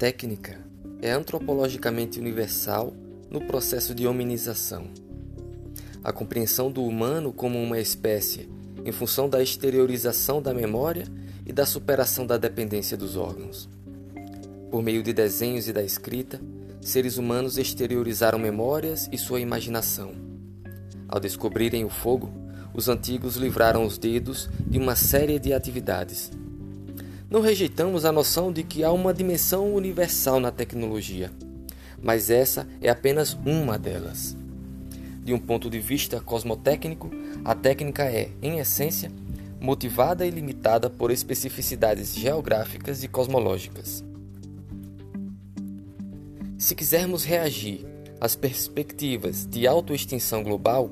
Técnica é antropologicamente universal no processo de hominização. A compreensão do humano como uma espécie em função da exteriorização da memória e da superação da dependência dos órgãos. Por meio de desenhos e da escrita, seres humanos exteriorizaram memórias e sua imaginação. Ao descobrirem o fogo, os antigos livraram os dedos de uma série de atividades. Não rejeitamos a noção de que há uma dimensão universal na tecnologia, mas essa é apenas uma delas. De um ponto de vista cosmotécnico, a técnica é, em essência, motivada e limitada por especificidades geográficas e cosmológicas. Se quisermos reagir às perspectivas de autoextinção global,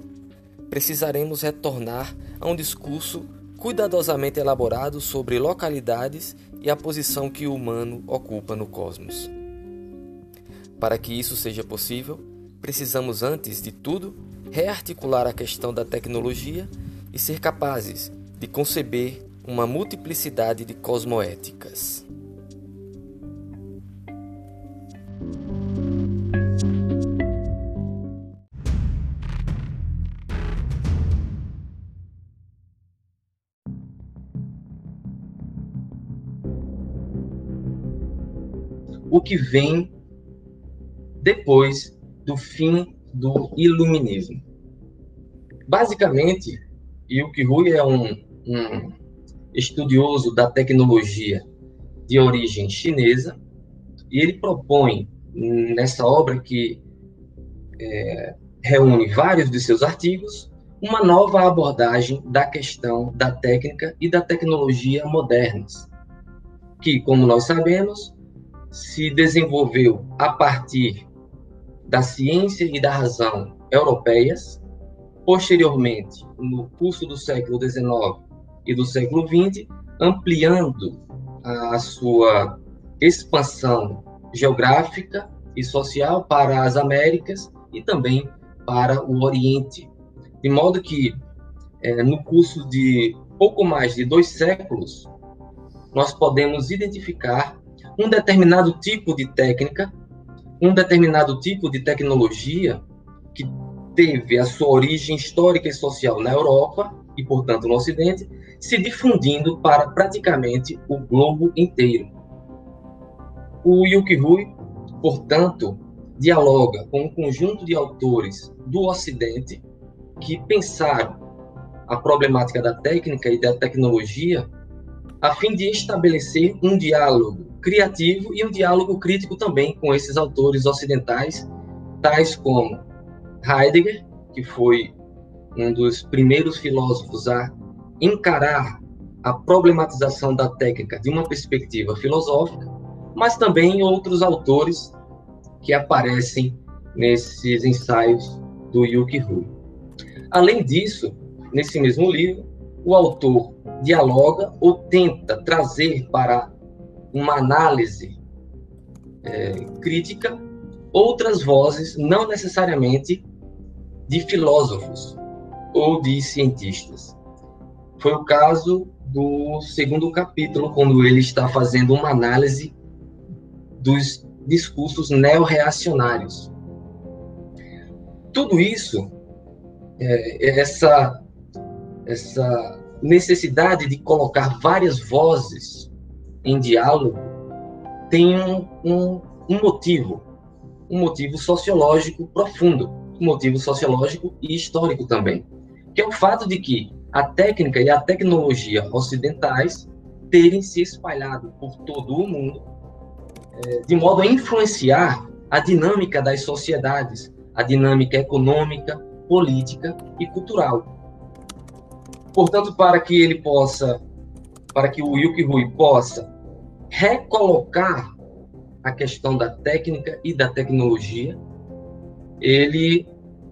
precisaremos retornar a um discurso cuidadosamente elaborado sobre localidades e a posição que o humano ocupa no cosmos. Para que isso seja possível, precisamos, antes de tudo, rearticular a questão da tecnologia e ser capazes de conceber uma multiplicidade de cosmoéticas. O que vem depois do fim do iluminismo. Basicamente, Yuki Rui é um, um estudioso da tecnologia de origem chinesa e ele propõe nessa obra que é, reúne vários de seus artigos uma nova abordagem da questão da técnica e da tecnologia modernas, que, como nós sabemos, se desenvolveu a partir da ciência e da razão europeias, posteriormente, no curso do século XIX e do século XX, ampliando a sua expansão geográfica e social para as Américas e também para o Oriente. De modo que, é, no curso de pouco mais de dois séculos, nós podemos identificar um determinado tipo de técnica, um determinado tipo de tecnologia que teve a sua origem histórica e social na Europa e, portanto, no Ocidente, se difundindo para praticamente o globo inteiro. O Yuki Rui, portanto, dialoga com um conjunto de autores do Ocidente que pensaram a problemática da técnica e da tecnologia a fim de estabelecer um diálogo criativo e um diálogo crítico também com esses autores ocidentais, tais como Heidegger, que foi um dos primeiros filósofos a encarar a problematização da técnica de uma perspectiva filosófica, mas também outros autores que aparecem nesses ensaios do Yuki Rui. Além disso, nesse mesmo livro, o autor dialoga ou tenta trazer para uma análise é, crítica outras vozes, não necessariamente de filósofos ou de cientistas. Foi o caso do segundo capítulo, quando ele está fazendo uma análise dos discursos neo-reacionários. Tudo isso, é, essa, essa necessidade de colocar várias vozes em diálogo tem um, um, um motivo, um motivo sociológico profundo, um motivo sociológico e histórico também, que é o fato de que a técnica e a tecnologia ocidentais terem se espalhado por todo o mundo, é, de modo a influenciar a dinâmica das sociedades, a dinâmica econômica, política e cultural. Portanto, para que ele possa, para que o Yuki Rui possa recolocar a questão da técnica e da tecnologia, ele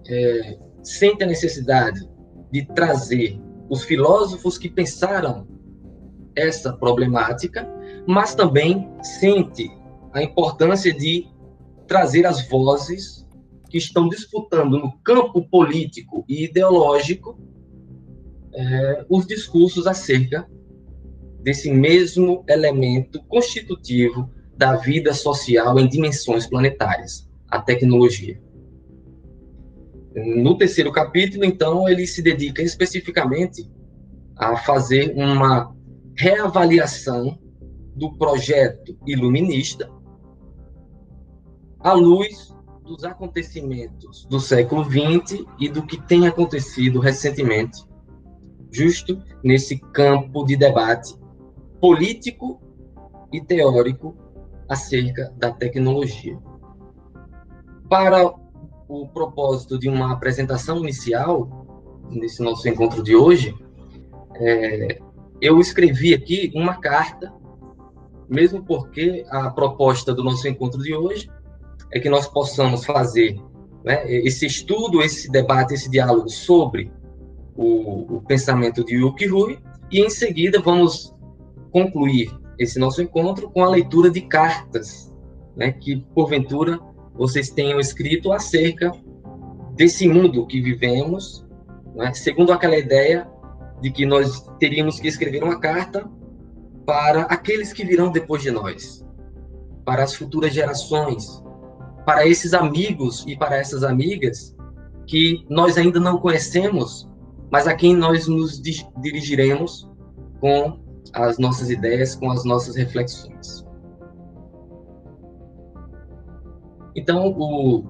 é, sente a necessidade de trazer os filósofos que pensaram essa problemática, mas também sente a importância de trazer as vozes que estão disputando no campo político e ideológico é, os discursos acerca desse mesmo elemento constitutivo da vida social em dimensões planetárias, a tecnologia. No terceiro capítulo, então, ele se dedica especificamente a fazer uma reavaliação do projeto iluminista à luz dos acontecimentos do século XX e do que tem acontecido recentemente, justo nesse campo de debate político e teórico acerca da tecnologia. Para o propósito de uma apresentação inicial, nesse nosso encontro de hoje, é, eu escrevi aqui uma carta, mesmo porque a proposta do nosso encontro de hoje é que nós possamos fazer né, esse estudo, esse debate, esse diálogo sobre o, o pensamento de Yuki Rui, e em seguida vamos concluir esse nosso encontro com a leitura de cartas, né, que porventura vocês tenham escrito acerca desse mundo que vivemos, né, segundo aquela ideia de que nós teríamos que escrever uma carta para aqueles que virão depois de nós, para as futuras gerações, para esses amigos e para essas amigas que nós ainda não conhecemos, mas a quem nós nos dirigiremos com as nossas ideias, com as nossas reflexões. Então, o,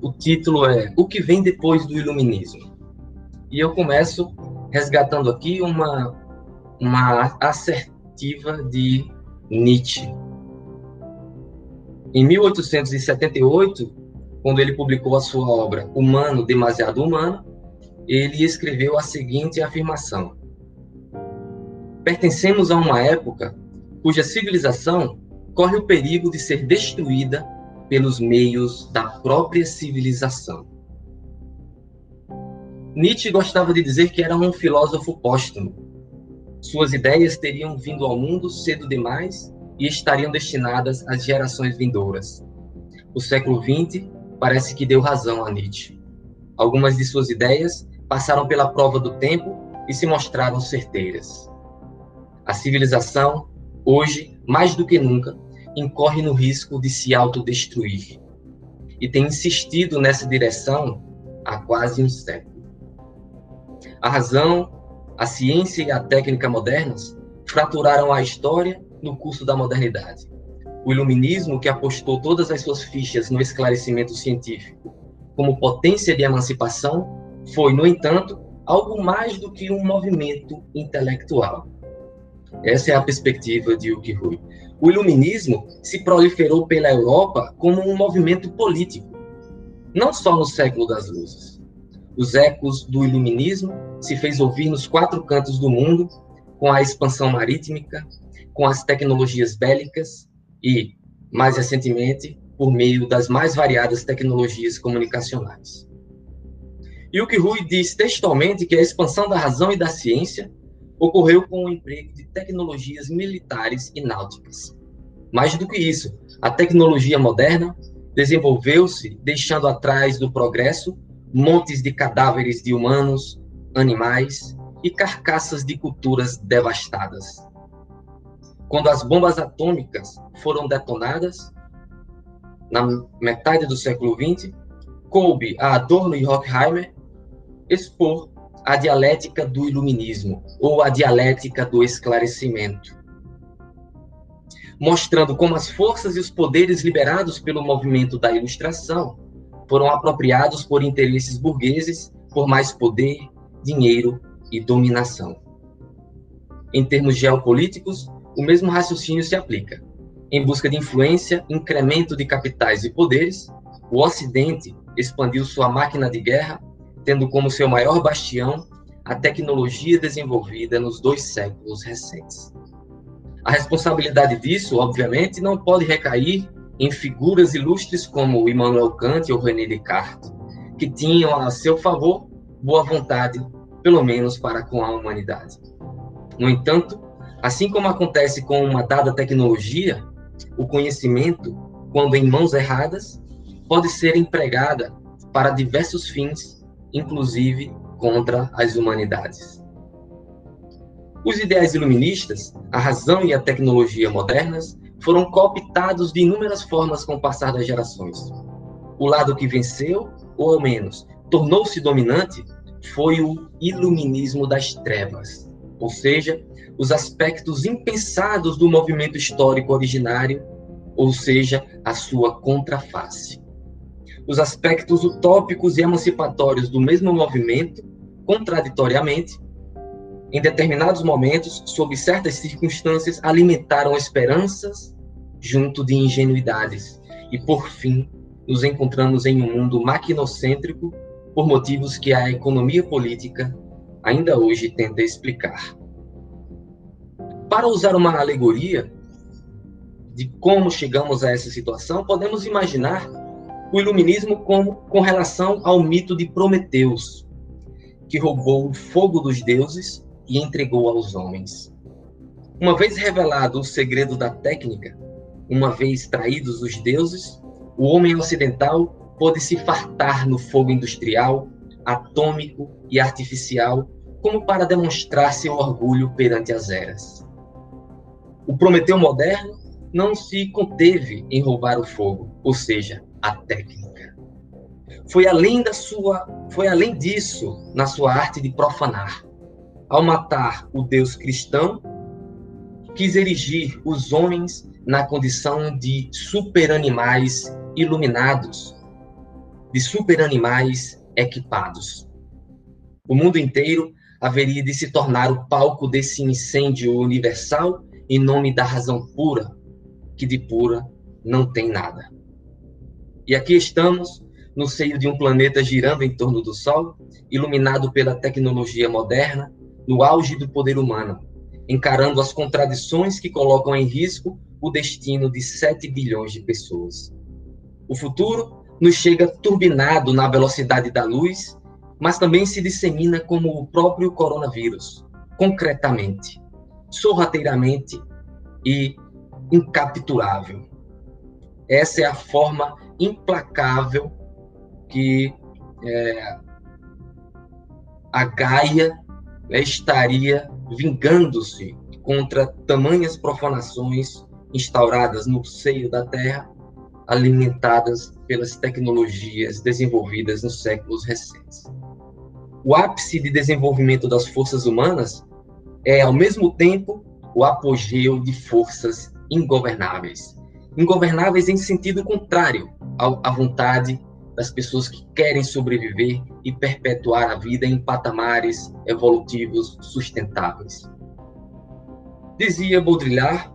o título é O que vem depois do Iluminismo? E eu começo resgatando aqui uma, uma assertiva de Nietzsche. Em 1878, quando ele publicou a sua obra Humano, Demasiado Humano, ele escreveu a seguinte afirmação: Pertencemos a uma época cuja civilização corre o perigo de ser destruída pelos meios da própria civilização. Nietzsche gostava de dizer que era um filósofo póstumo. Suas ideias teriam vindo ao mundo cedo demais e estariam destinadas às gerações vindouras. O século XX parece que deu razão a Nietzsche. Algumas de suas ideias passaram pela prova do tempo e se mostraram certeiras. A civilização, hoje, mais do que nunca, incorre no risco de se autodestruir e tem insistido nessa direção há quase um século. A razão, a ciência e a técnica modernas fraturaram a história no curso da modernidade. O iluminismo, que apostou todas as suas fichas no esclarecimento científico como potência de emancipação, foi, no entanto, algo mais do que um movimento intelectual. Essa é a perspectiva de Yuki Rui. O iluminismo se proliferou pela Europa como um movimento político, não só no século das luzes. Os ecos do iluminismo se fez ouvir nos quatro cantos do mundo, com a expansão marítima, com as tecnologias bélicas e, mais recentemente, por meio das mais variadas tecnologias comunicacionais. E o que Rui diz textualmente que a expansão da razão e da ciência ocorreu com o emprego de tecnologias militares e náuticas. Mais do que isso, a tecnologia moderna desenvolveu-se deixando atrás do progresso montes de cadáveres de humanos, animais e carcaças de culturas devastadas. Quando as bombas atômicas foram detonadas, na metade do século XX, coube a Adorno e Horkheimer expor a dialética do iluminismo, ou a dialética do esclarecimento, mostrando como as forças e os poderes liberados pelo movimento da ilustração foram apropriados por interesses burgueses por mais poder, dinheiro e dominação. Em termos geopolíticos, o mesmo raciocínio se aplica. Em busca de influência, incremento de capitais e poderes, o Ocidente expandiu sua máquina de guerra, tendo como seu maior bastião a tecnologia desenvolvida nos dois séculos recentes. A responsabilidade disso, obviamente, não pode recair em figuras ilustres como Immanuel Kant ou René Descartes, que tinham a seu favor boa vontade, pelo menos para com a humanidade. No entanto, assim como acontece com uma dada tecnologia, o conhecimento, quando em mãos erradas, pode ser empregada para diversos fins, inclusive contra as humanidades. Os ideais iluministas, a razão e a tecnologia modernas foram cooptados de inúmeras formas com o passar das gerações. O lado que venceu, ou ao menos tornou-se dominante, foi o iluminismo das trevas, ou seja, os aspectos impensados do movimento histórico originário, ou seja, a sua contraface. Os aspectos utópicos e emancipatórios do mesmo movimento, contraditoriamente, em determinados momentos, sob certas circunstâncias, alimentaram esperanças junto de ingenuidades. E, por fim, nos encontramos em um mundo maquinocêntrico por motivos que a economia política ainda hoje tenta explicar. Para usar uma alegoria de como chegamos a essa situação, podemos imaginar o iluminismo como, com relação ao mito de Prometeus, que roubou o fogo dos deuses e entregou aos homens. Uma vez revelado o segredo da técnica, uma vez traídos os deuses, o homem ocidental pôde se fartar no fogo industrial, atômico e artificial, como para demonstrar seu orgulho perante as eras. O Prometeu moderno não se conteve em roubar o fogo, ou seja, a técnica. Foi além da sua, foi além disso na sua arte de profanar. Ao matar o Deus cristão, quis erigir os homens na condição de superanimais iluminados, de superanimais equipados. O mundo inteiro haveria de se tornar o palco desse incêndio universal em nome da razão pura, que de pura não tem nada. E aqui estamos, no seio de um planeta girando em torno do Sol, iluminado pela tecnologia moderna, no auge do poder humano, encarando as contradições que colocam em risco o destino de 7 bilhões de pessoas. O futuro nos chega turbinado na velocidade da luz, mas também se dissemina como o próprio coronavírus, concretamente, sorrateiramente e incapturável. Essa é a forma implacável que é, a Gaia estaria vingando-se contra tamanhas profanações instauradas no seio da Terra, alimentadas pelas tecnologias desenvolvidas nos séculos recentes. O ápice de desenvolvimento das forças humanas é, ao mesmo tempo, o apogeu de forças ingovernáveis. Ingovernáveis em sentido contrário à vontade das pessoas que querem sobreviver e perpetuar a vida em patamares evolutivos sustentáveis. Dizia Baudrillard,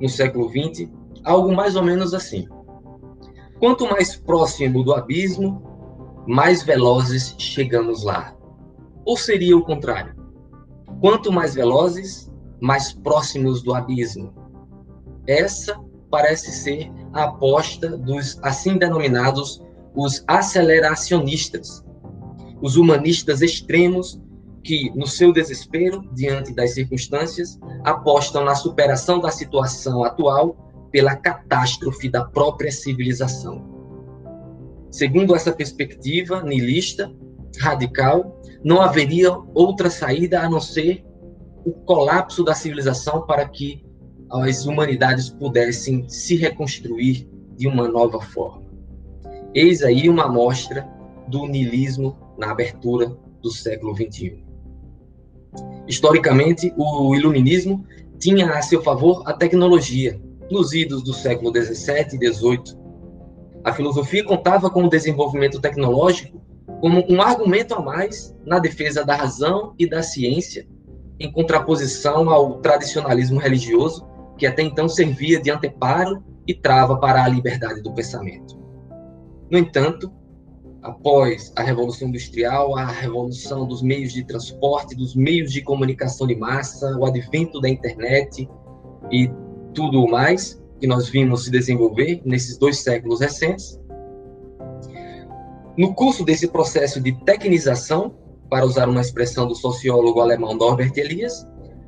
no século XX, algo mais ou menos assim: Quanto mais próximo do abismo, mais velozes chegamos lá. Ou seria o contrário? Quanto mais velozes, mais próximos do abismo. Essa parece ser a aposta dos assim denominados os aceleracionistas, os humanistas extremos que, no seu desespero diante das circunstâncias, apostam na superação da situação atual pela catástrofe da própria civilização. Segundo essa perspectiva nihilista, radical, não haveria outra saída a não ser o colapso da civilização para que as humanidades pudessem se reconstruir de uma nova forma. Eis aí uma amostra do niilismo na abertura do século XXI. Historicamente, o iluminismo tinha a seu favor a tecnologia, nos idos do século XVII e XVIII. A filosofia contava com o desenvolvimento tecnológico como um argumento a mais na defesa da razão e da ciência, em contraposição ao tradicionalismo religioso, que até então servia de anteparo e trava para a liberdade do pensamento. No entanto, após a Revolução Industrial, a revolução dos meios de transporte, dos meios de comunicação de massa, o advento da internet e tudo o mais que nós vimos se desenvolver nesses dois séculos recentes. No curso desse processo de tecnização, para usar uma expressão do sociólogo alemão Norbert Elias,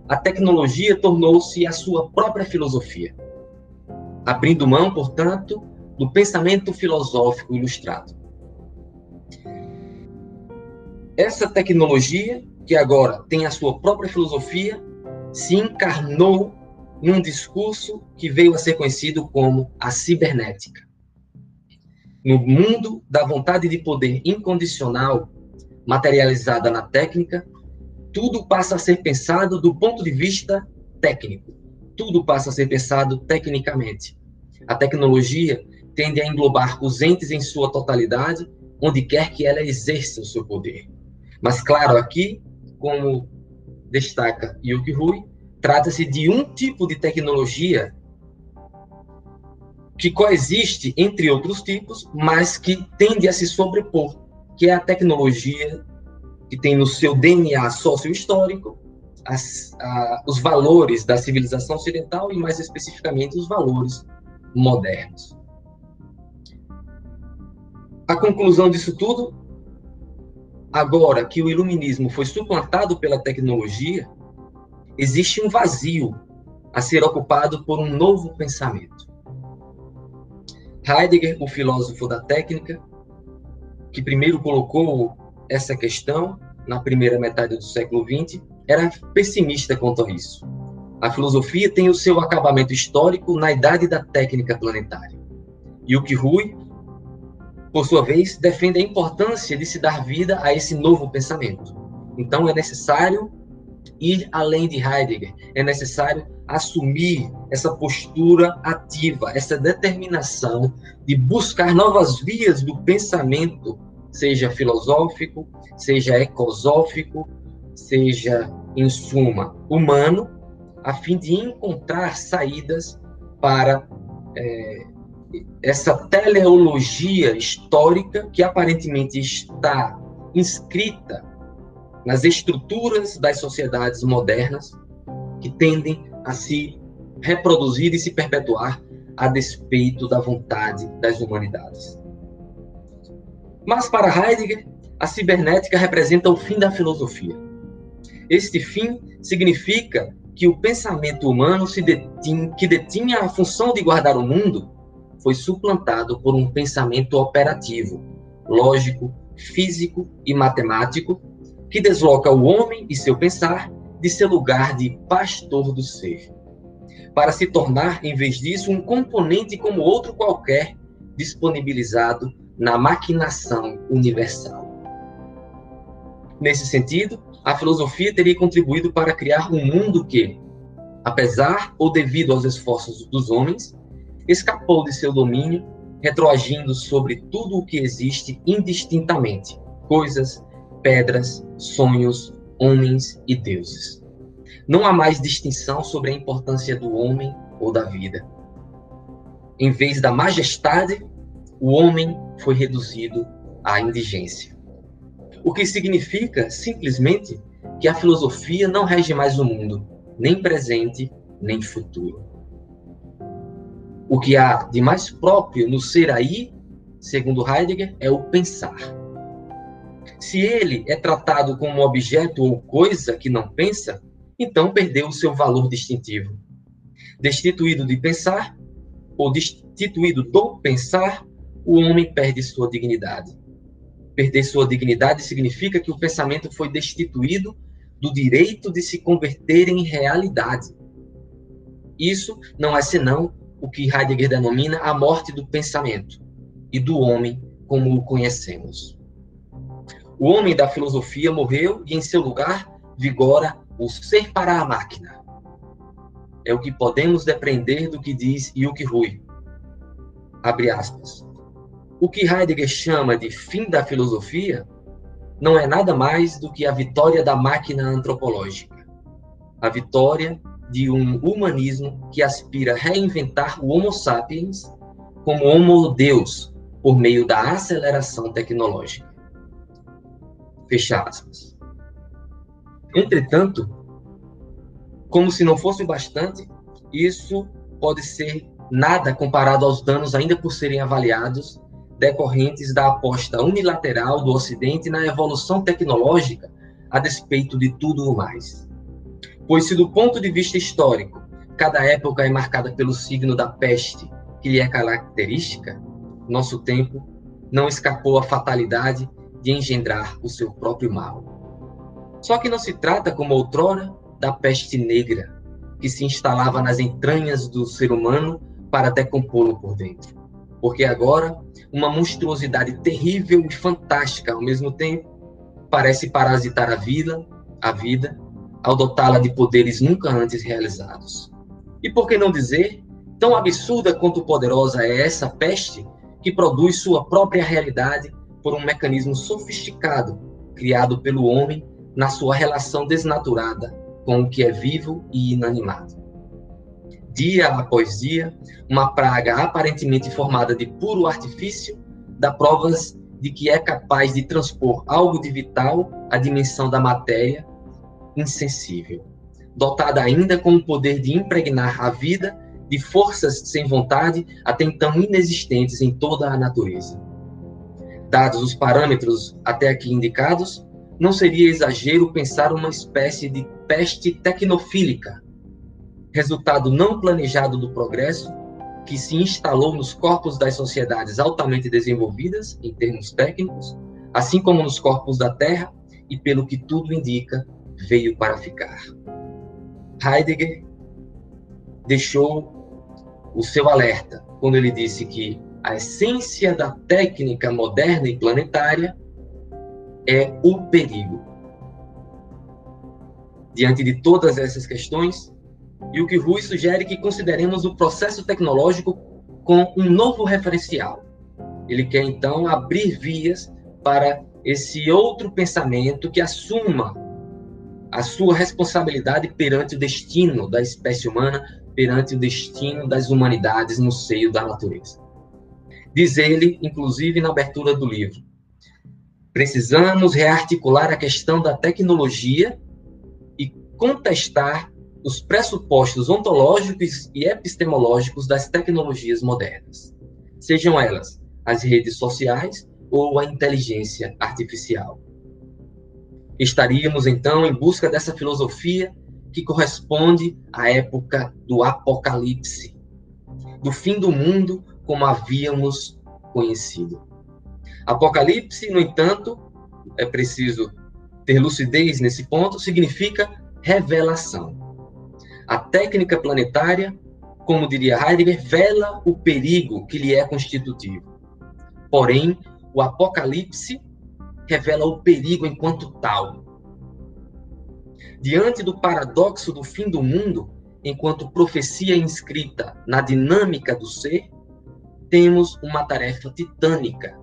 a tecnologia tornou-se a sua própria filosofia, abrindo mão, portanto, do pensamento filosófico ilustrado. Essa tecnologia, que agora tem a sua própria filosofia, se encarnou num discurso que veio a ser conhecido como a cibernética. No mundo da vontade de poder incondicional, materializada na técnica, tudo passa a ser pensado do ponto de vista técnico. Tudo passa a ser pensado tecnicamente. A tecnologia tende a englobar os entes em sua totalidade, onde quer que ela exerça o seu poder. Mas, claro, aqui, como destaca Yuki Rui, trata-se de um tipo de tecnologia que coexiste entre outros tipos, mas que tende a se sobrepor, que é a tecnologia que tem no seu DNA sócio-histórico os valores da civilização ocidental e, mais especificamente, os valores modernos. A conclusão disso tudo, agora que o iluminismo foi suplantado pela tecnologia, existe um vazio a ser ocupado por um novo pensamento. Heidegger, o filósofo da técnica, que primeiro colocou essa questão na primeira metade do século XX, era pessimista quanto a isso. A filosofia tem o seu acabamento histórico na idade da técnica planetária. E o que Rui, por sua vez, defende a importância de se dar vida a esse novo pensamento. Então é necessário ir além de Heidegger, é necessário assumir essa postura ativa, essa determinação de buscar novas vias do pensamento, seja filosófico, seja ecosófico, seja, em suma, humano, a fim de encontrar saídas para é, essa teleologia histórica que aparentemente está inscrita nas estruturas das sociedades modernas que tendem a se reproduzir e se perpetuar a despeito da vontade das humanidades. Mas para Heidegger, a cibernética representa o fim da filosofia. Este fim significa que o pensamento humano que detinha a função de guardar o mundo foi suplantado por um pensamento operativo, lógico, físico e matemático que desloca o homem e seu pensar de seu lugar de pastor do ser, para se tornar, em vez disso, um componente como outro qualquer, disponibilizado na maquinação universal. Nesse sentido, a filosofia teria contribuído para criar um mundo que, apesar ou devido aos esforços dos homens, escapou de seu domínio, retroagindo sobre tudo o que existe indistintamente, coisas, pedras, sonhos, homens e deuses. Não há mais distinção sobre a importância do homem ou da vida. Em vez da majestade, o homem foi reduzido à indigência. O que significa, simplesmente, que a filosofia não rege mais o mundo, nem presente, nem futuro. O que há de mais próprio no ser aí, segundo Heidegger, é o pensar. Se ele é tratado como objeto ou coisa que não pensa, então perdeu o seu valor distintivo. Destituído de pensar, ou destituído do pensar, o homem perde sua dignidade. Perder sua dignidade significa que o pensamento foi destituído do direito de se converter em realidade. Isso não é senão o que Heidegger denomina a morte do pensamento e do homem como o conhecemos. O homem da filosofia morreu e em seu lugar vigora o ser para a máquina. É o que podemos depreender do que diz Yuki Rui. Abre aspas. O que Heidegger chama de fim da filosofia não é nada mais do que a vitória da máquina antropológica. A vitória de um humanismo que aspira reinventar o Homo sapiens como Homo Deus por meio da aceleração tecnológica. Fecha aspas. Entretanto, como se não fosse o bastante, isso pode ser nada comparado aos danos ainda por serem avaliados decorrentes da aposta unilateral do Ocidente na evolução tecnológica a despeito de tudo o mais. Pois se do ponto de vista histórico, cada época é marcada pelo signo da peste que lhe é característica, nosso tempo não escapou à fatalidade de engendrar o seu próprio mal. Só que não se trata, como outrora, da peste negra, que se instalava nas entranhas do ser humano para decompô-lo por dentro. Porque agora, uma monstruosidade terrível e fantástica ao mesmo tempo parece parasitar a vida, a vida, ao dotá-la de poderes nunca antes realizados. E por que não dizer, tão absurda quanto poderosa é essa peste que produz sua própria realidade por um mecanismo sofisticado criado pelo homem na sua relação desnaturada com o que é vivo e inanimado. Dia após dia, uma praga aparentemente formada de puro artifício dá provas de que é capaz de transpor algo de vital à dimensão da matéria insensível, dotada ainda com o poder de impregnar a vida de forças sem vontade até então inexistentes em toda a natureza. Dados os parâmetros até aqui indicados, não seria exagero pensar uma espécie de peste tecnofílica, resultado não planejado do progresso que se instalou nos corpos das sociedades altamente desenvolvidas, em termos técnicos, assim como nos corpos da Terra, e pelo que tudo indica, veio para ficar. Heidegger deixou o seu alerta quando ele disse que a essência da técnica moderna e planetária é o perigo. Diante de todas essas questões, e o que Rui sugere que consideremos o processo tecnológico com um novo referencial. Ele quer então abrir vias para esse outro pensamento que assuma a sua responsabilidade perante o destino da espécie humana, perante o destino das humanidades no seio da natureza. Diz ele, inclusive na abertura do livro, Precisamos rearticular a questão da tecnologia e contestar os pressupostos ontológicos e epistemológicos das tecnologias modernas, sejam elas as redes sociais ou a inteligência artificial. Estaríamos então em busca dessa filosofia que corresponde à época do apocalipse, do fim do mundo como havíamos conhecido. Apocalipse, no entanto, é preciso ter lucidez nesse ponto, significa revelação. A técnica planetária, como diria Heidegger, vela o perigo que lhe é constitutivo. Porém, o Apocalipse revela o perigo enquanto tal. Diante do paradoxo do fim do mundo, enquanto profecia inscrita na dinâmica do ser, temos uma tarefa titânica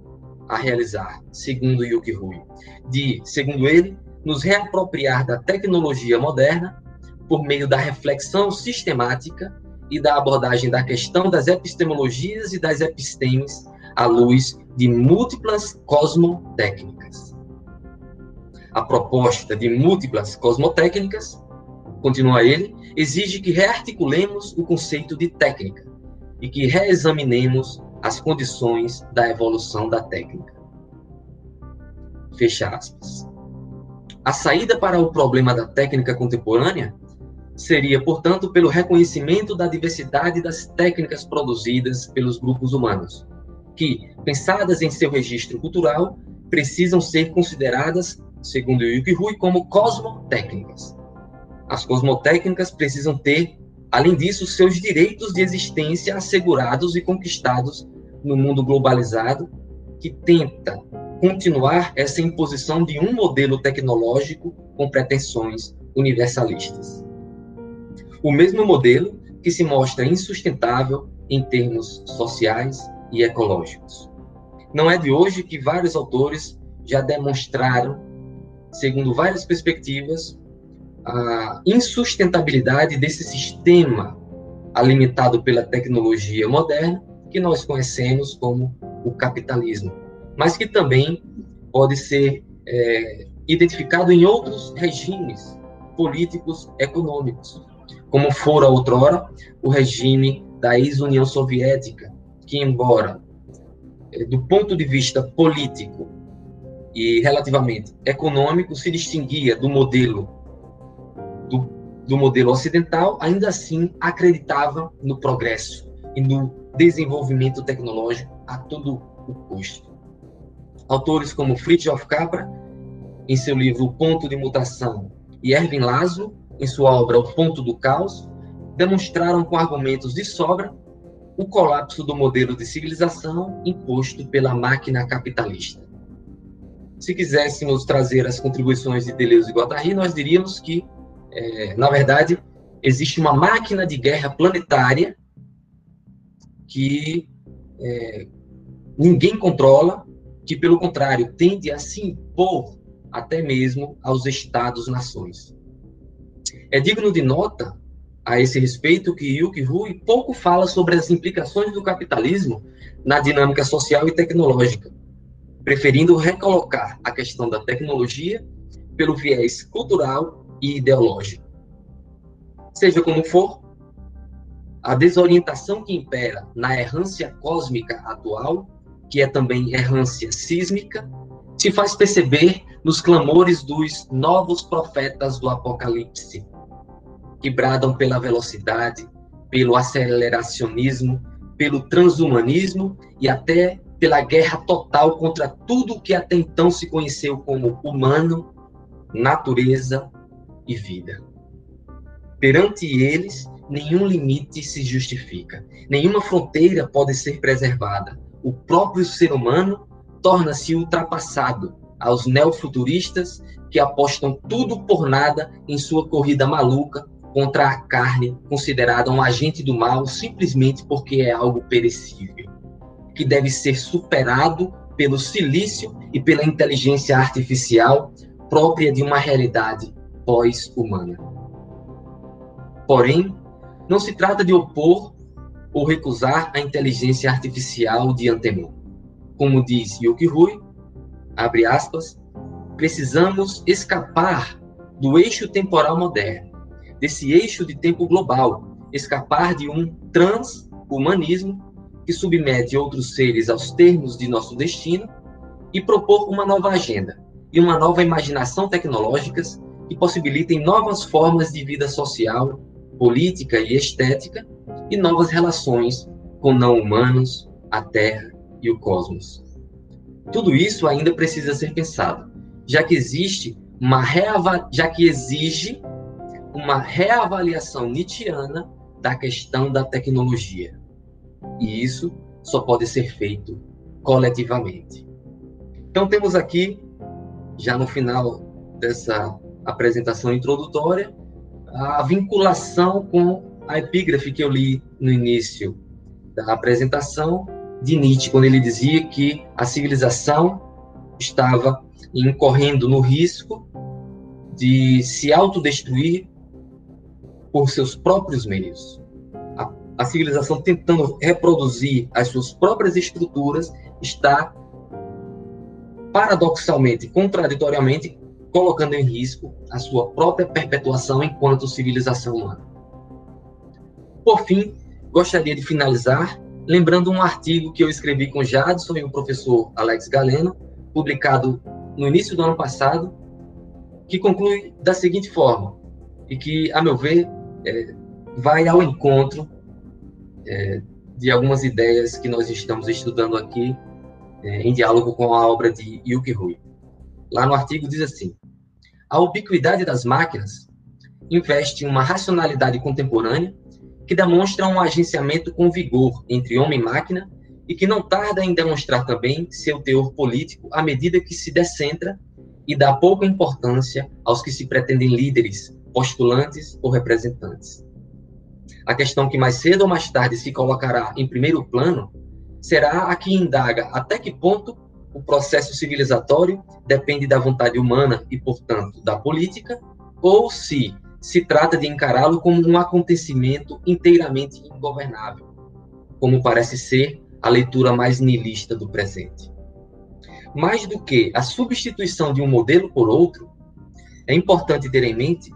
a realizar, segundo Yuki Rui, de, segundo ele, nos reapropriar da tecnologia moderna por meio da reflexão sistemática e da abordagem da questão das epistemologias e das epistemes à luz de múltiplas cosmotécnicas. A proposta de múltiplas cosmotécnicas, continua ele, exige que rearticulemos o conceito de técnica e que reexaminemos as condições da evolução da técnica. Fecha aspas. A saída para o problema da técnica contemporânea seria, portanto, pelo reconhecimento da diversidade das técnicas produzidas pelos grupos humanos, que, pensadas em seu registro cultural, precisam ser consideradas, segundo Yuki Rui, como cosmotécnicas. As cosmotécnicas precisam ter, além disso, seus direitos de existência assegurados e conquistados no mundo globalizado que tenta continuar essa imposição de um modelo tecnológico com pretensões universalistas. O mesmo modelo que se mostra insustentável em termos sociais e ecológicos. Não é de hoje que vários autores já demonstraram, segundo várias perspectivas, a insustentabilidade desse sistema alimentado pela tecnologia moderna que nós conhecemos como o capitalismo, mas que também pode ser é, identificado em outros regimes políticos econômicos, como fora outrora o regime da ex-União Soviética, que embora é, do ponto de vista político e relativamente econômico se distinguia do modelo do, do modelo ocidental, ainda assim acreditava no progresso e no desenvolvimento tecnológico a todo o custo. Autores como Fritjof Capra, em seu livro O Ponto de Mutação, e Erwin Laszlo, em sua obra O Ponto do Caos, demonstraram com argumentos de sobra o colapso do modelo de civilização imposto pela máquina capitalista. Se quiséssemos trazer as contribuições de Deleuze e Guattari, nós diríamos que, é, na verdade, existe uma máquina de guerra planetária que é, ninguém controla, que, pelo contrário, tende a se impor até mesmo aos Estados-nações. É digno de nota, a esse respeito, que Yuki Rui pouco fala sobre as implicações do capitalismo na dinâmica social e tecnológica, preferindo recolocar a questão da tecnologia pelo viés cultural e ideológico. Seja como for, a desorientação que impera na errância cósmica atual, que é também errância sísmica, se faz perceber nos clamores dos novos profetas do Apocalipse, que bradam pela velocidade, pelo aceleracionismo, pelo transhumanismo e até pela guerra total contra tudo que até então se conheceu como humano, natureza e vida. Perante eles, nenhum limite se justifica, nenhuma fronteira pode ser preservada. O próprio ser humano torna-se ultrapassado aos neofuturistas que apostam tudo por nada em sua corrida maluca contra a carne, considerada um agente do mal simplesmente porque é algo perecível, que deve ser superado pelo silício e pela inteligência artificial própria de uma realidade pós-humana. Porém, não se trata de opor ou recusar a inteligência artificial de antemão. Como diz Yuki Rui, abre aspas, precisamos escapar do eixo temporal moderno, desse eixo de tempo global, escapar de um transhumanismo que submete outros seres aos termos de nosso destino e propor uma nova agenda e uma nova imaginação tecnológicas que possibilitem novas formas de vida social, política e estética e novas relações com não humanos, a Terra e o cosmos. Tudo isso ainda precisa ser pensado, já que existe uma reava... já que exige uma reavaliação nietzschiana da questão da tecnologia. E isso só pode ser feito coletivamente. Então temos aqui já no final dessa apresentação introdutória a vinculação com a epígrafe que eu li no início da apresentação de Nietzsche, quando ele dizia que a civilização estava incorrendo no risco de se autodestruir por seus próprios meios. A, a, civilização tentando reproduzir as suas próprias estruturas está paradoxalmente, contraditoriamente, colocando em risco a sua própria perpetuação enquanto civilização humana. Por fim, gostaria de finalizar lembrando um artigo que eu escrevi com Jadson e o professor Alex Galeno, publicado no início do ano passado, que conclui da seguinte forma, e que, a meu ver, é, vai ao encontro é, de algumas ideias que nós estamos estudando aqui é, em diálogo com a obra de Yuki Rui. Lá no artigo diz assim: a ubiquidade das máquinas investe uma racionalidade contemporânea que demonstra um agenciamento com vigor entre homem e máquina e que não tarda em demonstrar também seu teor político à medida que se descentra e dá pouca importância aos que se pretendem líderes, postulantes ou representantes. A questão que mais cedo ou mais tarde se colocará em primeiro plano será a que indaga até que ponto o processo civilizatório depende da vontade humana e, portanto, da política, ou se se trata de encará-lo como um acontecimento inteiramente ingovernável, como parece ser a leitura mais nihilista do presente. Mais do que a substituição de um modelo por outro, é importante ter em mente,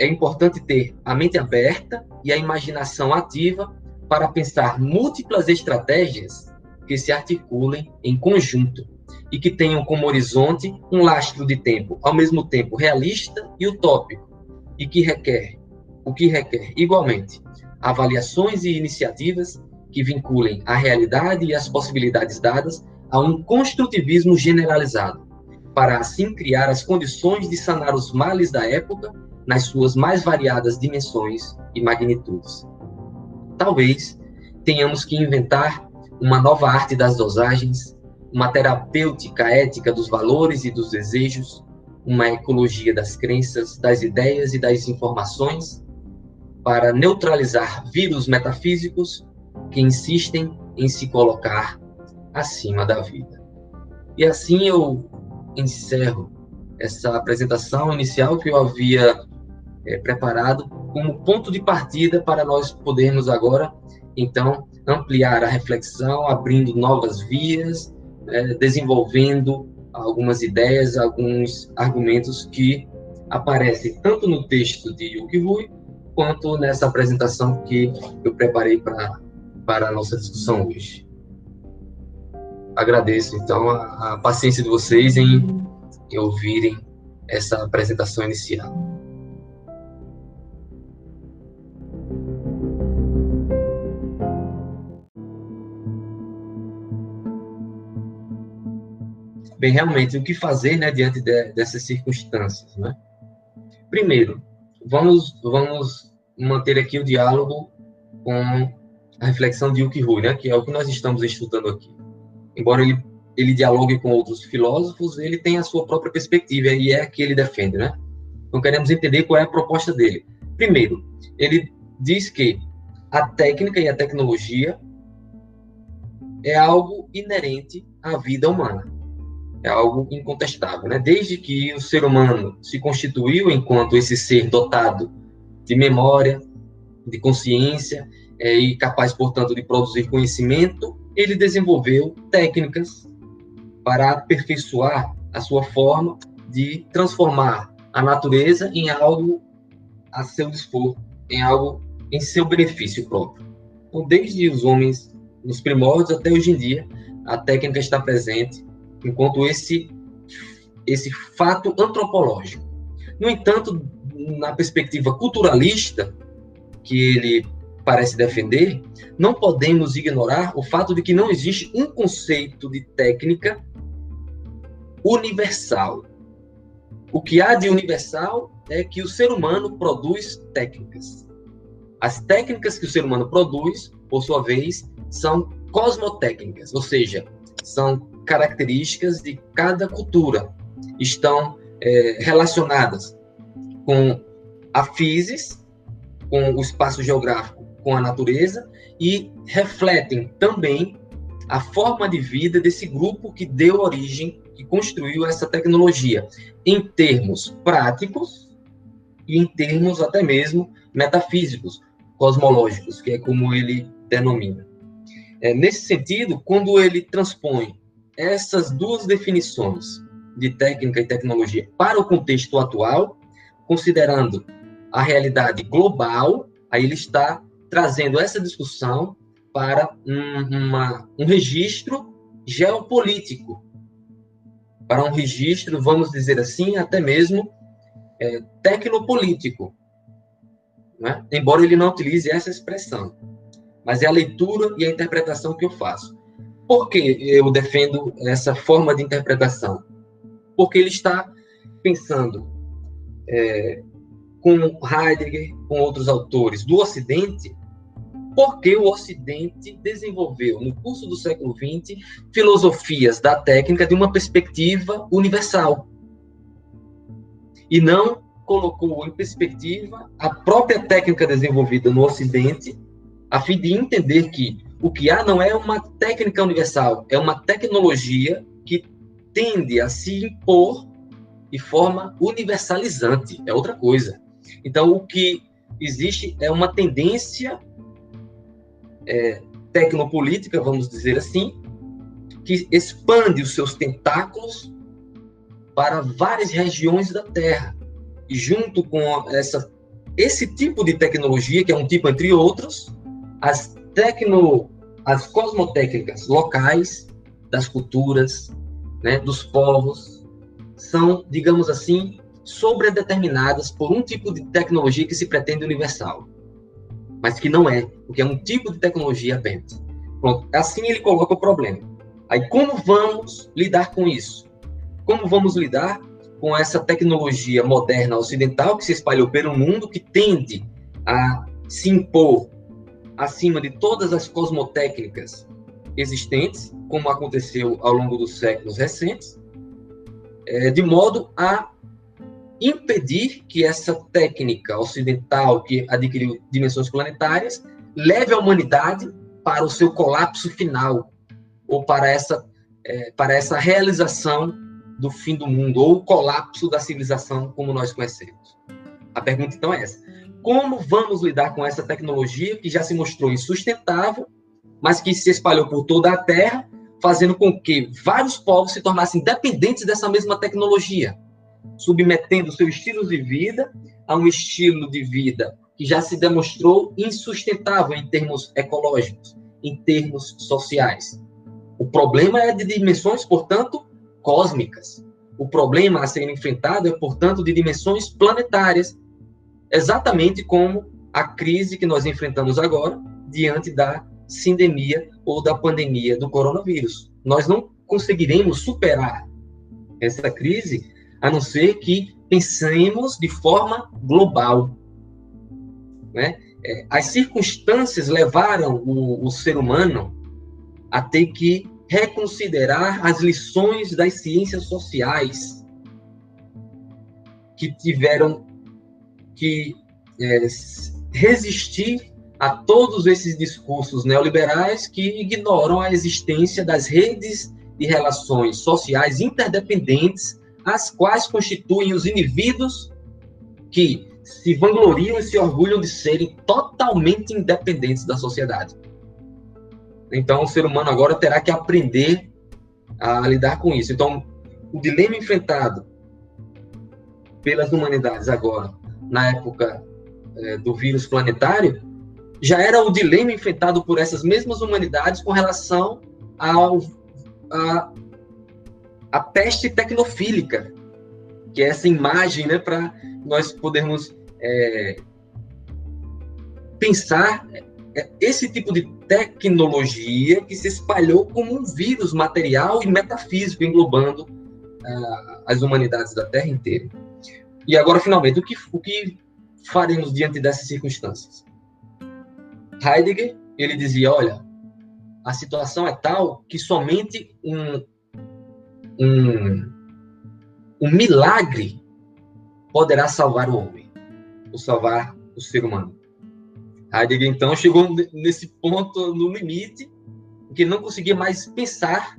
é importante ter a mente aberta e a imaginação ativa para pensar múltiplas estratégias que se articulem em conjunto e que tenham como horizonte um lastro de tempo ao mesmo tempo realista e utópico, e que requer, o que requer igualmente avaliações e iniciativas que vinculem a realidade e as possibilidades dadas a um construtivismo generalizado, para assim criar as condições de sanar os males da época nas suas mais variadas dimensões e magnitudes. Talvez tenhamos que inventar uma nova arte das dosagens, uma terapêutica ética dos valores e dos desejos, uma ecologia das crenças, das ideias e das informações, para neutralizar vírus metafísicos que insistem em se colocar acima da vida. E assim eu encerro essa apresentação inicial que eu havia é, preparado como ponto de partida para nós podermos agora, então, ampliar a reflexão, abrindo novas vias, é, desenvolvendo algumas ideias, alguns argumentos que aparecem tanto no texto de Yuki Rui, quanto nessa apresentação que eu preparei para para a nossa discussão hoje. Agradeço, então, a, a paciência de vocês em, em ouvirem essa apresentação inicial. Bem, realmente, o que fazer né, diante de, dessas circunstâncias? Né? Primeiro, vamos, vamos manter aqui o diálogo com a reflexão de Yuki Rui, né, que é o que nós estamos estudando aqui. Embora ele, ele dialogue com outros filósofos, ele tem a sua própria perspectiva e é a que ele defende. Né? Então, queremos entender qual é a proposta dele. Primeiro, ele diz que a técnica e a tecnologia é algo inerente à vida humana é algo incontestável. Né? Desde que o ser humano se constituiu enquanto esse ser dotado de memória, de consciência é, e capaz, portanto, de produzir conhecimento, ele desenvolveu técnicas para aperfeiçoar a sua forma de transformar a natureza em algo a seu dispor, em algo em seu benefício próprio. Então, desde os homens nos primórdios até hoje em dia, a técnica está presente enquanto esse esse fato antropológico. No entanto, na perspectiva culturalista que ele parece defender, não podemos ignorar o fato de que não existe um conceito de técnica universal. O que há de universal é que o ser humano produz técnicas. As técnicas que o ser humano produz, por sua vez, são cosmotécnicas, ou seja, são características de cada cultura, estão é, relacionadas com a physis, com o espaço geográfico, com a natureza, e refletem também a forma de vida desse grupo que deu origem, que construiu essa tecnologia, em termos práticos e em termos até mesmo metafísicos, cosmológicos, que é como ele denomina. É, nesse sentido, quando ele transpõe essas duas definições de técnica e tecnologia para o contexto atual, considerando a realidade global, aí ele está trazendo essa discussão para um, uma, um registro geopolítico, para um registro, vamos dizer assim, até mesmo é, tecnopolítico, né? embora ele não utilize essa expressão mas é a leitura e a interpretação que eu faço. Por que eu defendo essa forma de interpretação? Porque ele está pensando é, com Heidegger, com outros autores do Ocidente, porque o Ocidente desenvolveu, no curso do século XX, filosofias da técnica de uma perspectiva universal. E não colocou em perspectiva a própria técnica desenvolvida no Ocidente a fim de entender que o há não é uma técnica universal, é uma tecnologia que tende a se impor de forma universalizante, é outra coisa. Então, o que existe é uma tendência é, tecnopolítica, vamos dizer assim, que expande os seus tentáculos para várias regiões da Terra. E junto com essa, esse tipo de tecnologia, que é um tipo entre outros, as tecno, as cosmotécnicas locais das culturas, né, dos povos, são, digamos assim, sobredeterminadas por um tipo de tecnologia que se pretende universal, mas que não é, porque é um tipo de tecnologia apenas. Pronto, assim ele coloca o problema. Aí como vamos lidar com isso? Como vamos lidar com essa tecnologia moderna ocidental que se espalhou pelo mundo, que tende a se impor acima de todas as cosmotécnicas existentes, como aconteceu ao longo dos séculos recentes, é, de modo a impedir que essa técnica ocidental que adquiriu dimensões planetárias leve a humanidade para o seu colapso final ou para essa é, para essa realização do fim do mundo ou o colapso da civilização como nós conhecemos. A pergunta então é essa: como vamos lidar com essa tecnologia que já se mostrou insustentável, mas que se espalhou por toda a Terra, fazendo com que vários povos se tornassem dependentes dessa mesma tecnologia? submetendo seus estilos de vida a um estilo de vida que já se demonstrou insustentável em termos ecológicos, em termos sociais. O problema é de dimensões, portanto, cósmicas. O problema a ser enfrentado é, portanto, de dimensões planetárias, exatamente como a crise que nós enfrentamos agora diante da sindemia ou da pandemia do coronavírus. Nós não conseguiremos superar essa crise a não ser que pensemos de forma global. Né? É, as circunstâncias levaram o, o ser humano a ter que reconsiderar as lições das ciências sociais que tiveram que é, resistir a todos esses discursos neoliberais que ignoram a existência das redes de relações sociais interdependentes as quais constituem os indivíduos que se vangloriam e se orgulham de serem totalmente independentes da sociedade. Então, o ser humano agora terá que aprender a lidar com isso. Então, o dilema enfrentado pelas humanidades agora, na época é, do vírus planetário, já era o dilema enfrentado por essas mesmas humanidades com relação ao, a, a peste tecnofílica, que é essa imagem, né, para nós podermos é, pensar é, esse tipo de tecnologia que se espalhou como um vírus material e metafísico, englobando as humanidades da Terra inteira. E agora, finalmente, o que, o que faremos diante dessas circunstâncias? Heidegger, ele dizia, olha, a situação é tal que somente um um, um milagre poderá salvar o homem, ou salvar o ser humano. Heidegger, então, chegou nesse ponto, no limite, que ele não conseguia mais pensar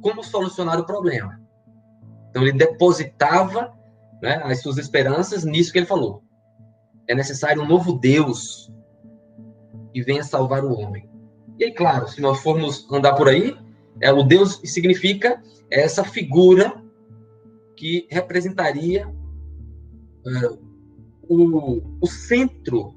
como solucionar o problema. Então, ele depositava né, as suas esperanças nisso que ele falou. É necessário um novo Deus que venha salvar o homem. E aí, claro, se nós formos andar por aí, é, o Deus significa essa figura que representaria uh, o, o centro,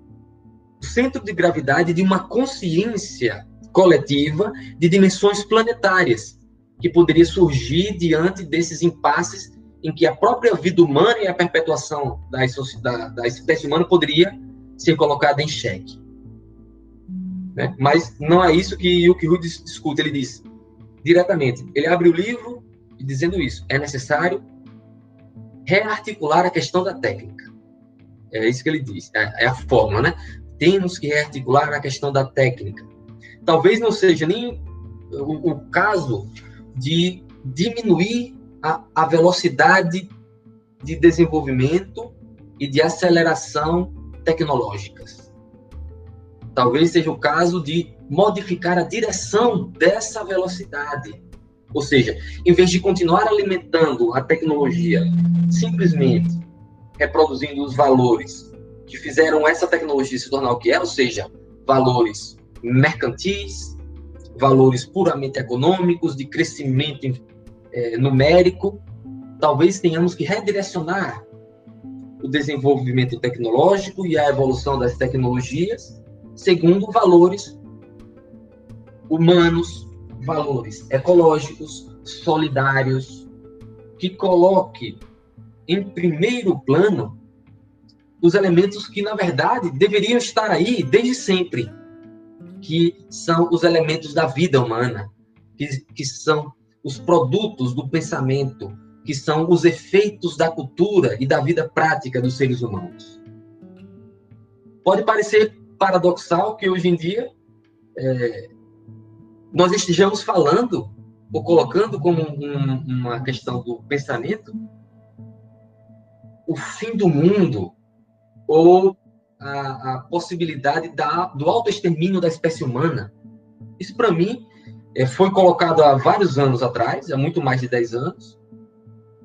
o centro de gravidade de uma consciência coletiva de dimensões planetárias que poderia surgir diante desses impasses em que a própria vida humana e a perpetuação da, da, da espécie humana poderia ser colocada em xeque. Né? Mas não é isso que o que discute. Ele diz diretamente. Ele abre o livro dizendo isso. É necessário rearticular a questão da técnica. É isso que ele diz. É, é a fórmula, né? Temos que rearticular a questão da técnica. Talvez não seja nem o, o caso de diminuir a, a velocidade de desenvolvimento e de aceleração tecnológicas. Talvez seja o caso de modificar a direção dessa velocidade. Ou seja, em vez de continuar alimentando a tecnologia simplesmente reproduzindo os valores que fizeram essa tecnologia se tornar o que é, ou seja, valores mercantis, valores puramente econômicos, de crescimento é, numérico, talvez tenhamos que redirecionar o desenvolvimento tecnológico e a evolução das tecnologias segundo valores humanos, valores ecológicos, solidários, que coloque em primeiro plano os elementos que, na verdade, deveriam estar aí desde sempre, que são os elementos da vida humana, que, que são os produtos do pensamento, que são os efeitos da cultura e da vida prática dos seres humanos. Pode parecer paradoxal que hoje em dia é, nós estejamos falando ou colocando como um, uma questão do pensamento o fim do mundo ou a, a possibilidade da, do autoextermínio da espécie humana. Isso, para mim, é, foi colocado há vários anos atrás, há muito mais de 10 anos,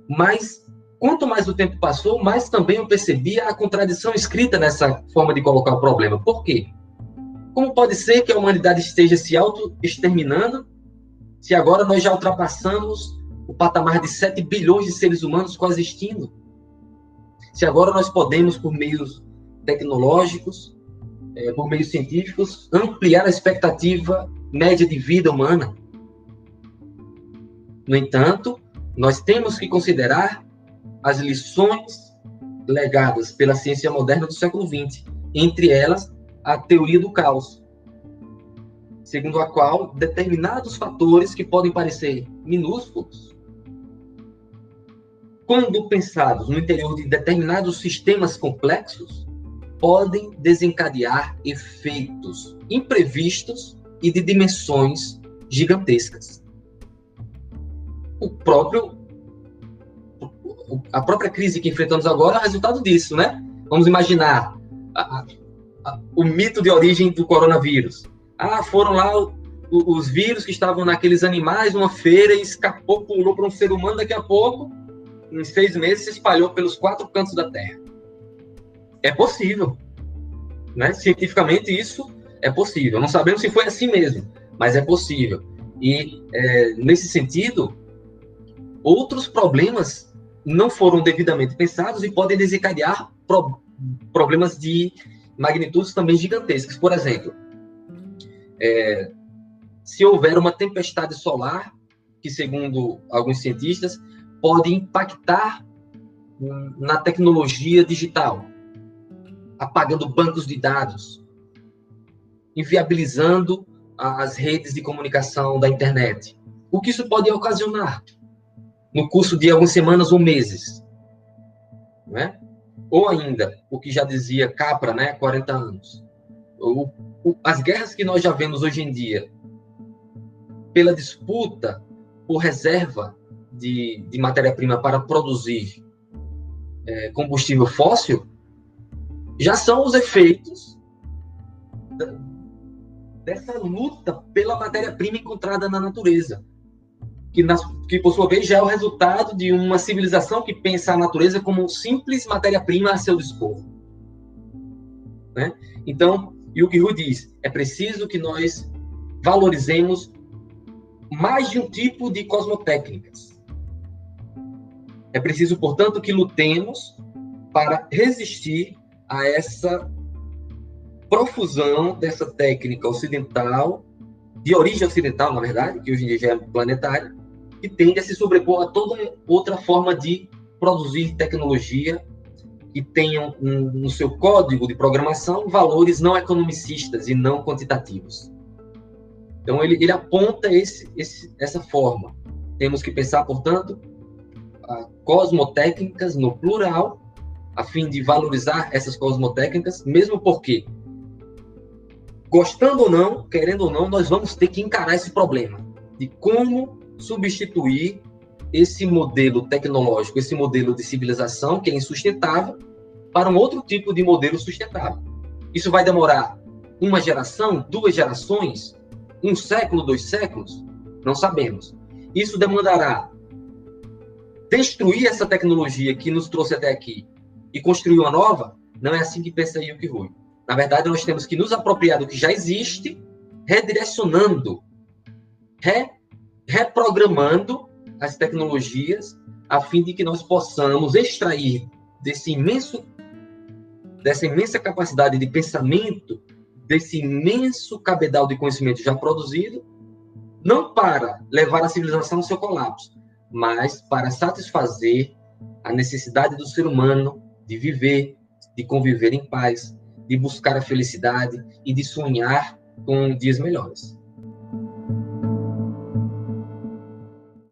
mas quanto mais o tempo passou, mais também eu percebi a contradição escrita nessa forma de colocar o problema. Por quê? Como pode ser que a humanidade esteja se auto-exterminando se agora nós já ultrapassamos o patamar de 7 bilhões de seres humanos coexistindo? Se agora nós podemos, por meios tecnológicos, é, por meios científicos, ampliar a expectativa média de vida humana. No entanto, nós temos que considerar as lições legadas pela ciência moderna do século XX, entre elas a teoria do caos, segundo a qual determinados fatores que podem parecer minúsculos, quando pensados no interior de determinados sistemas complexos, podem desencadear efeitos imprevistos e de dimensões gigantescas. O próprio a própria crise que enfrentamos agora é resultado disso, né? Vamos imaginar a, a, o mito de origem do coronavírus. Ah, foram lá os vírus que estavam naqueles animais numa feira e escapou, pulou para um ser humano. Daqui a pouco, em seis meses, se espalhou pelos quatro cantos da Terra. É possível. Né? Cientificamente, isso é possível. Não sabemos se foi assim mesmo, mas é possível. E, é, nesse sentido, outros problemas não foram devidamente pensados e podem desencadear pro, problemas de magnitudes também gigantescas. Por exemplo, é, se houver uma tempestade solar, que segundo alguns cientistas pode impactar na tecnologia digital, apagando bancos de dados, inviabilizando as redes de comunicação da internet. O que isso pode ocasionar no curso de algumas semanas ou meses? Né? Ou ainda, o que já dizia Capra, né, 40 anos. As guerras que nós já vemos hoje em dia, pela disputa por reserva de, de matéria-prima para produzir é, combustível fóssil, já são os efeitos dessa luta pela matéria-prima encontrada na natureza, que, na, que por sua vez já é o resultado de uma civilização que pensa a natureza como simples matéria-prima a seu dispor. Né? Então, e o que Hu diz, é preciso que nós valorizemos mais de um tipo de cosmotécnicas. É preciso, portanto, que lutemos para resistir a essa profusão dessa técnica ocidental, de origem ocidental, na verdade, que hoje em dia já é planetária, que tende a se sobrepor a toda outra forma de produzir tecnologia que tenham um, no seu código de programação valores não economicistas e não quantitativos. Então, ele, ele aponta esse, esse, essa forma. Temos que pensar, portanto, cosmotécnicas no plural, a fim de valorizar essas cosmotécnicas, mesmo porque, gostando ou não, querendo ou não, nós vamos ter que encarar esse problema de como substituir esse modelo tecnológico, esse modelo de civilização que é insustentável, para um outro tipo de modelo sustentável. Isso vai demorar uma geração, duas gerações, um século, dois séculos? Não sabemos. Isso demandará destruir essa tecnologia que nos trouxe até aqui e construir uma nova? Não é assim que pensa que Rui. Na verdade, nós temos que nos apropriar do que já existe, redirecionando, re, reprogramando as tecnologias a fim de que nós possamos extrair desse imenso dessa imensa capacidade de pensamento, desse imenso cabedal de conhecimento já produzido, não para levar a civilização ao seu colapso, mas para satisfazer a necessidade do ser humano de viver, de conviver em paz, de buscar a felicidade e de sonhar com dias melhores.